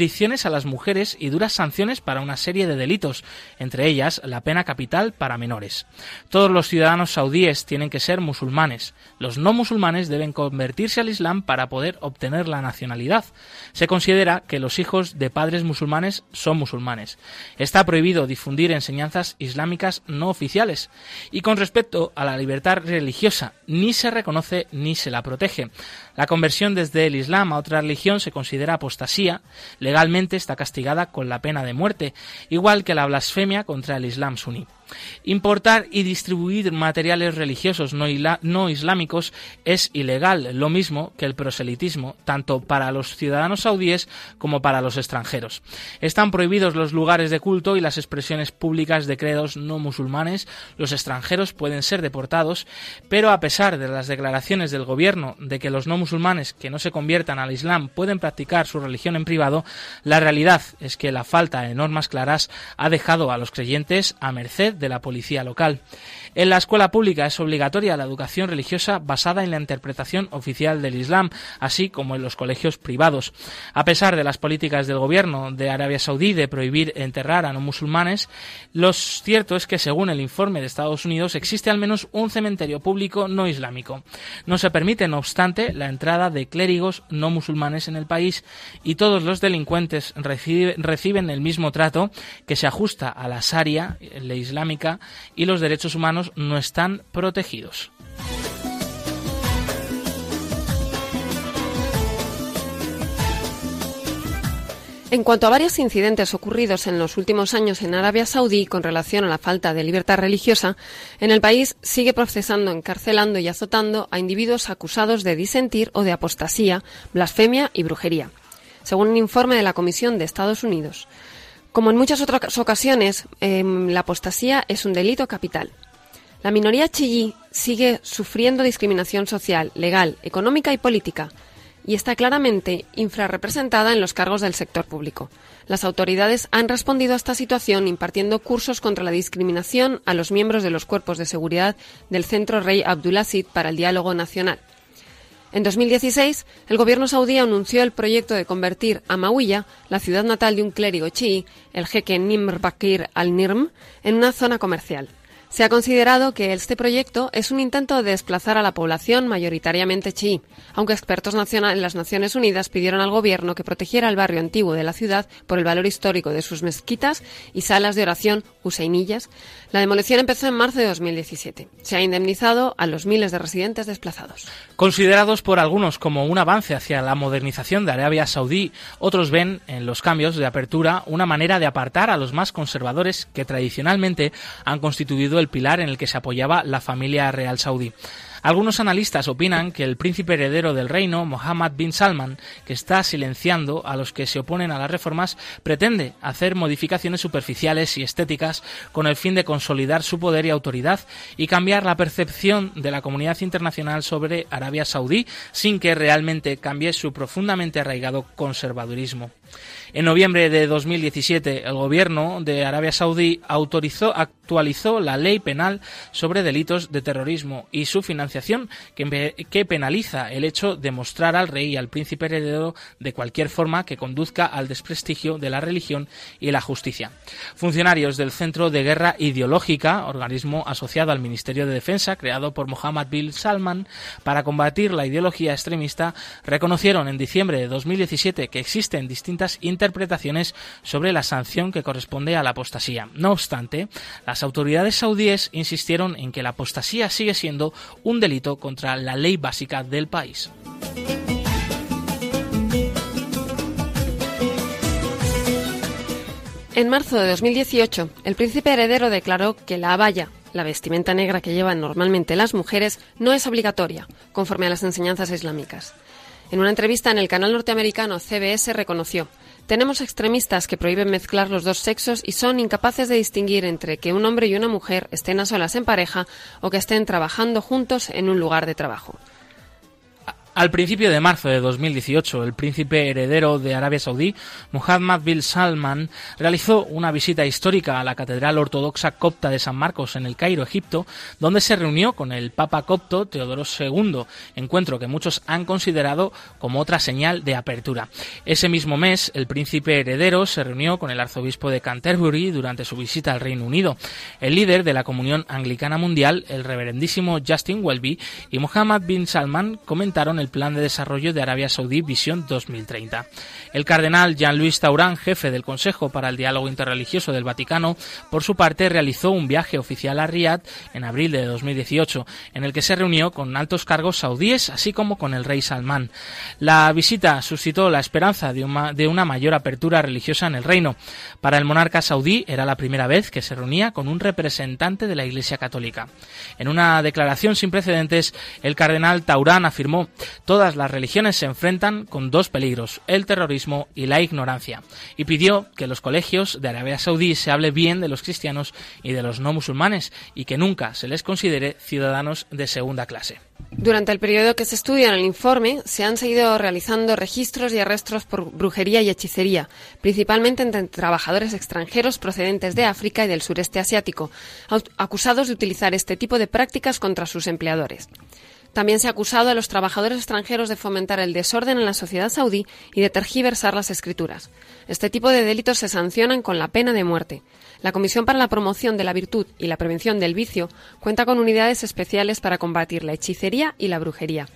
a las mujeres y duras sanciones para una serie de delitos, entre ellas la pena capital para menores. Todos los ciudadanos saudíes tienen que ser musulmanes. Los no musulmanes deben convertirse al Islam para poder obtener la nacionalidad. Se considera que los hijos de padres musulmanes son musulmanes. Está prohibido difundir enseñanzas islámicas no oficiales. Y con respecto a la libertad religiosa, ni se reconoce ni se la protege. La conversión desde el Islam a otra religión se considera apostasía, legalmente está castigada con la pena de muerte, igual que la blasfemia contra el Islam suní. Importar y distribuir materiales religiosos no, islámicos es ilegal, lo mismo que el proselitismo, tanto para los ciudadanos saudíes como para los extranjeros. Están prohibidos los lugares de culto y las expresiones públicas de credos no musulmanes. Los extranjeros pueden ser deportados, pero a pesar de las declaraciones del gobierno de que los no musulmanes que no se conviertan al Islam pueden practicar su religión en privado, la realidad es que la falta de normas claras ha dejado a los creyentes a merced de la policía local. En la escuela pública es obligatoria la educación religiosa basada en la interpretación oficial del Islam, así como en los colegios privados. A pesar de las políticas del gobierno de Arabia Saudí de prohibir enterrar a no musulmanes, lo cierto es que según el informe de Estados Unidos existe al menos un cementerio público no islámico. No se permite, no obstante, la entrada de clérigos no musulmanes en el país y todos los delincuentes reciben el mismo trato que se ajusta a la Sharia, la islámica, y los derechos humanos no están protegidos. En cuanto a varios incidentes ocurridos en los últimos años en Arabia Saudí con relación a la falta de libertad religiosa, en el país sigue procesando, encarcelando y azotando a individuos acusados de disentir o de apostasía, blasfemia y brujería, según un informe de la Comisión de Estados Unidos. Como en muchas otras ocasiones, em, la apostasía es un delito capital. La minoría chií sigue sufriendo discriminación social, legal, económica y política y está claramente infrarrepresentada en los cargos del sector público. Las autoridades han respondido a esta situación impartiendo cursos contra la discriminación a los miembros de los cuerpos de seguridad del Centro Rey Abdulaziz para el Diálogo Nacional. En 2016, el gobierno saudí anunció el proyecto de convertir a Mawiyah, la ciudad natal de un clérigo chií, el jeque Nimr Bakir al-Nirm, en una zona comercial. Se ha considerado que este proyecto es un intento de desplazar a la población mayoritariamente chií, aunque expertos en las Naciones Unidas pidieron al gobierno que protegiera el barrio antiguo de la ciudad por el valor histórico de sus mezquitas y salas de oración huseinillas. La demolición empezó en marzo de 2017. Se ha indemnizado a los miles de residentes desplazados. Considerados por algunos como un avance hacia la modernización de Arabia Saudí, otros ven en los cambios de apertura una manera de apartar a los más conservadores que tradicionalmente han constituido el pilar en el que se apoyaba la familia real saudí. Algunos analistas opinan que el príncipe heredero del reino, Mohammed bin Salman, que está silenciando a los que se oponen a las reformas, pretende hacer modificaciones superficiales y estéticas con el fin de consolidar su poder y autoridad y cambiar la percepción de la comunidad internacional sobre Arabia Saudí sin que realmente cambie su profundamente arraigado conservadurismo. En noviembre de 2017, el gobierno de Arabia Saudí autorizó, actualizó la ley penal sobre delitos de terrorismo y su financiación, que, penaliza el hecho de mostrar al rey y al príncipe heredero de cualquier forma que conduzca al desprestigio de la religión y la justicia. Funcionarios del Centro de Guerra Ideológica, organismo asociado al Ministerio de Defensa, creado por Mohammed bin Salman para combatir la ideología extremista, reconocieron en diciembre de 2017 que existen distintas interpretaciones sobre la sanción que corresponde a la apostasía. No obstante, las autoridades saudíes insistieron en que la apostasía sigue siendo un delito contra la ley básica del país. En marzo de 2018, el príncipe heredero declaró que la abaya, la vestimenta negra que llevan normalmente las mujeres, no es obligatoria, conforme a las enseñanzas islámicas. En una entrevista en el canal norteamericano CBS reconoció tenemos extremistas que prohíben mezclar los dos sexos y son incapaces de distinguir entre que un hombre y una mujer estén a solas en pareja o que estén trabajando juntos en un lugar de trabajo. Al principio de marzo de 2018, el príncipe heredero de Arabia Saudí, Muhammad bin Salman, realizó una visita histórica a la Catedral Ortodoxa Copta de San Marcos en el Cairo, Egipto, donde se reunió con el Papa copto Teodoro II, encuentro que muchos han considerado como otra señal de apertura. Ese mismo mes, el príncipe heredero se reunió con el arzobispo de Canterbury durante su visita al Reino Unido. El líder de la Comunión Anglicana Mundial, el reverendísimo Justin Welby, y Muhammad bin Salman comentaron Plan de Desarrollo de Arabia Saudí Visión 2030. El cardenal Jean-Louis Taurán, jefe del Consejo para el Diálogo Interreligioso del Vaticano, por su parte realizó un viaje oficial a Riad en abril de 2018, en el que se reunió con altos cargos saudíes, así como con el rey Salmán. La visita suscitó la esperanza de una, de una mayor apertura religiosa en el reino. Para el monarca saudí era la primera vez que se reunía con un representante de la Iglesia Católica. En una declaración sin precedentes, el cardenal Taurán afirmó Todas las religiones se enfrentan con dos peligros, el terrorismo y la ignorancia, y pidió que en los colegios de Arabia Saudí se hable bien de los cristianos y de los no musulmanes y que nunca se les considere ciudadanos de segunda clase. Durante el periodo que se estudia en el informe, se han seguido realizando registros y arrestos por brujería y hechicería, principalmente entre trabajadores extranjeros procedentes de África y del sureste asiático, acusados de utilizar este tipo de prácticas contra sus empleadores. También se ha acusado a los trabajadores extranjeros de fomentar el desorden en la sociedad saudí y de tergiversar las escrituras. Este tipo de delitos se sancionan con la pena de muerte. La Comisión para la Promoción de la Virtud y la Prevención del Vicio cuenta con unidades especiales para combatir la hechicería y la brujería.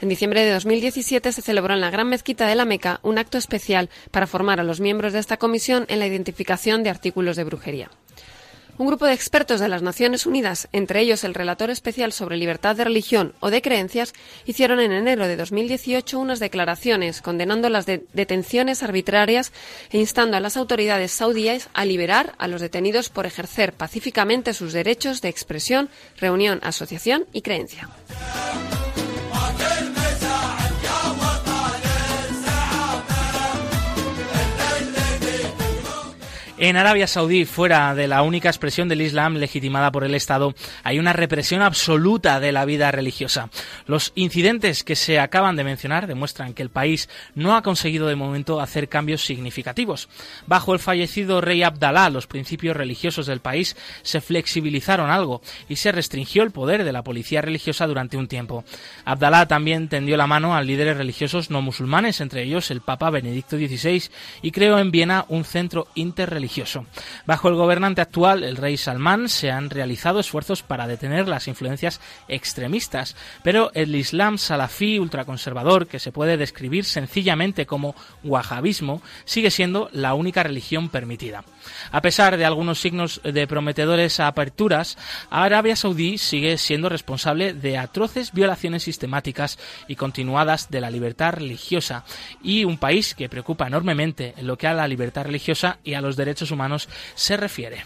En diciembre de 2017 se celebró en la Gran Mezquita de la Meca un acto especial para formar a los miembros de esta comisión en la identificación de artículos de brujería. Un grupo de expertos de las Naciones Unidas, entre ellos el relator especial sobre libertad de religión o de creencias, hicieron en enero de 2018 unas declaraciones condenando las detenciones arbitrarias e instando a las autoridades saudíes a liberar a los detenidos por ejercer pacíficamente sus derechos de expresión, reunión, asociación y creencia. En Arabia Saudí, fuera de la única expresión del Islam legitimada por el Estado, hay una represión absoluta de la vida religiosa. Los incidentes que se acaban de mencionar demuestran que el país no ha conseguido de momento hacer cambios significativos. Bajo el fallecido rey Abdalá, los principios religiosos del país se flexibilizaron algo y se restringió el poder de la policía religiosa durante un tiempo. Abdalá también tendió la mano a líderes religiosos no musulmanes, entre ellos el Papa Benedicto XVI, y creó en Viena un centro interreligioso Bajo el gobernante actual, el rey Salmán, se han realizado esfuerzos para detener las influencias extremistas, pero el Islam salafí ultraconservador, que se puede describir sencillamente como wahabismo, sigue siendo la única religión permitida. A pesar de algunos signos de prometedores aperturas, Arabia Saudí sigue siendo responsable de atroces violaciones sistemáticas y continuadas de la libertad religiosa y un país que preocupa enormemente en lo que a la libertad religiosa y a los derechos humanos se refiere.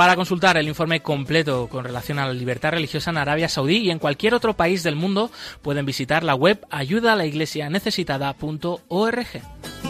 Para consultar el informe completo con relación a la libertad religiosa en Arabia Saudí y en cualquier otro país del mundo, pueden visitar la web ayudalaiglesianecesitada.org.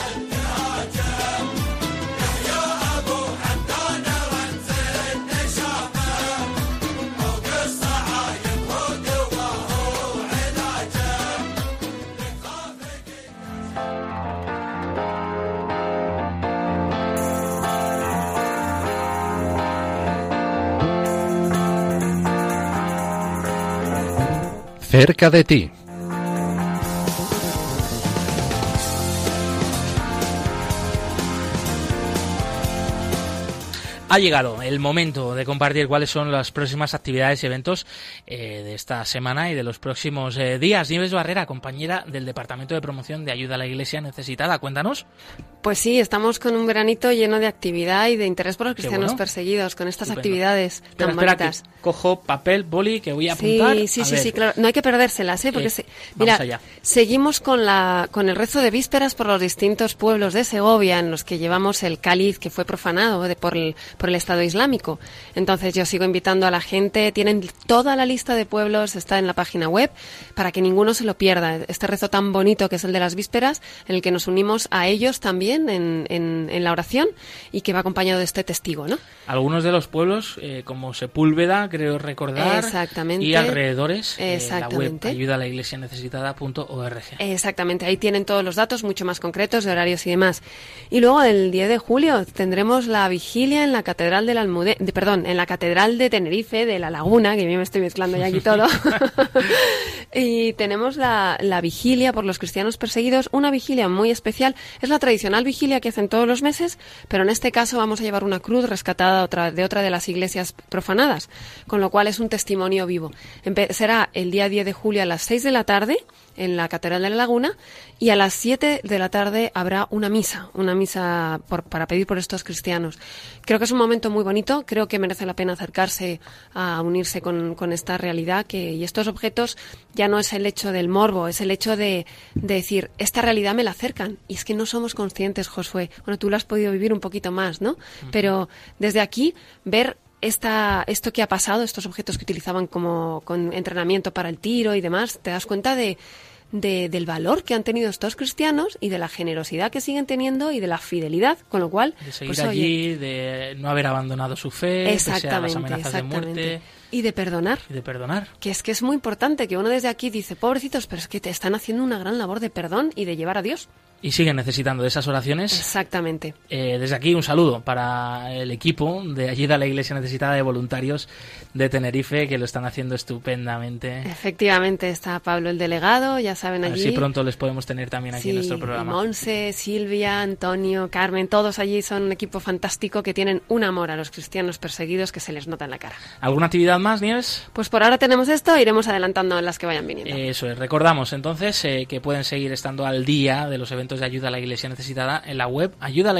Cerca de ti. Ha llegado el momento de compartir cuáles son las próximas actividades y eventos eh, de esta semana y de los próximos eh, días. Nieves Barrera, compañera del Departamento de Promoción de Ayuda a la Iglesia Necesitada, cuéntanos. Pues sí, estamos con un veranito lleno de actividad y de interés por los cristianos perseguidos, con estas actividades tan bonitas. cojo papel, boli, que voy a apuntar. Sí, sí, sí, sí, claro. No hay que perdérselas, ¿eh? Porque, eh, mira, seguimos con, la, con el rezo de vísperas por los distintos pueblos de Segovia en los que llevamos el cáliz que fue profanado de, por, el, por el Estado Islámico. Entonces yo sigo invitando a la gente, tienen toda la lista de pueblos, está en la página web, para que ninguno se lo pierda. Este rezo tan bonito que es el de las vísperas, en el que nos unimos a ellos también en, en, la oración y que va acompañado de este testigo, ¿no? Algunos de los pueblos, eh, como Sepúlveda, creo recordar, Exactamente. y alrededores, Exactamente. Eh, la web ayuda a la iglesia necesitada.org. Exactamente, ahí tienen todos los datos mucho más concretos de horarios y demás. Y luego el 10 de julio tendremos la vigilia en la Catedral de la de, perdón, en la Catedral de Tenerife, de La Laguna, que yo me estoy mezclando ya aquí todo. y tenemos la, la vigilia por los cristianos perseguidos, una vigilia muy especial. Es la tradicional vigilia que hacen todos los meses, pero en este caso vamos a llevar una cruz rescatada otra, de otra de las iglesias profanadas, con lo cual es un testimonio vivo. será el día 10 de julio a las 6 de la tarde en la Catedral de la Laguna y a las 7 de la tarde habrá una misa, una misa para pedir por estos cristianos. Creo que es un momento muy bonito, creo que merece la pena acercarse a unirse con, esta realidad que, y estos objetos ya no es el hecho del morbo, es el hecho de, decir, esta realidad me la acercan y es que no somos conscientes, Josué. Bueno, tú lo has podido vivir un poquito más, ¿no? Pero desde aquí ver esta, esto que ha pasado, estos objetos que utilizaban como con entrenamiento para el tiro y demás, te das cuenta de, del valor que han tenido estos cristianos y de la generosidad que siguen teniendo y de la fidelidad, con lo cual... De seguir pues, allí, de no haber abandonado su fe, exactamente, las amenazas de muerte... Y de perdonar. Y de perdonar. Que es que es muy importante que uno desde aquí dice, pobrecitos, pero es que te están haciendo una gran labor de perdón y de llevar a Dios y siguen necesitando de esas oraciones. Exactamente. Eh, desde aquí un saludo para el equipo de Ayuda a la Iglesia Necesitada de Voluntarios de Tenerife que lo están haciendo estupendamente. Efectivamente, está Pablo el delegado, ya saben allí. Así pronto les podemos tener también aquí en nuestro programa. Monse, Silvia, Antonio, Carmen, todos allí son un equipo fantástico que tienen un amor a los cristianos perseguidos que se les nota en la cara. ¿Alguna actividad más, Nieves? Pues por ahora tenemos esto, iremos adelantando las que vayan viniendo. Eso es, recordamos entonces eh, que pueden seguir estando al día de los eventos de ayuda a la iglesia necesitada en la web ayuda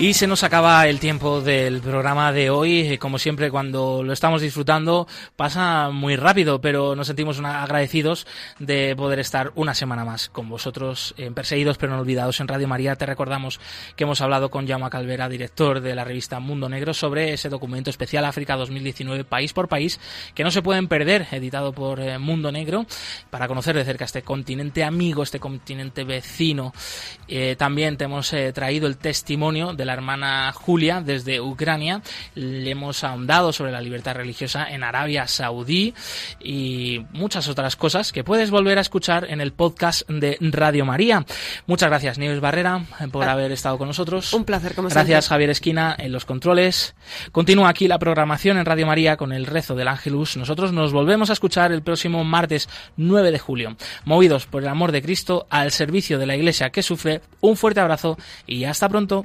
Y se nos acaba el tiempo del programa de hoy. Eh, como siempre, cuando lo estamos disfrutando, pasa muy rápido, pero nos sentimos agradecidos de poder estar una semana más con vosotros en Perseguidos pero no olvidados en Radio María. Te recordamos que hemos hablado con Jaume Calvera, director de la revista Mundo Negro, sobre ese documento especial África 2019, país por país, que no se pueden perder, editado por eh, Mundo Negro, para conocer de cerca este continente amigo, este continente vecino. Eh, también te hemos traído el testimonio de la hermana Julia desde Ucrania. Le hemos ahondado sobre la libertad religiosa en Arabia Saudí y muchas otras cosas que puedes volver a escuchar en el podcast de Radio María. Muchas gracias, Nieves Barrera, por ah. haber estado con nosotros. Un placer, como Gracias, Javier Esquina, en los controles. Continúa aquí la programación en Radio María con el rezo del Ángelus. Nosotros nos volvemos a escuchar el próximo martes 9 de julio. Movidos por el amor de Cristo al servicio de la Iglesia que sufre, un fuerte abrazo y hasta pronto.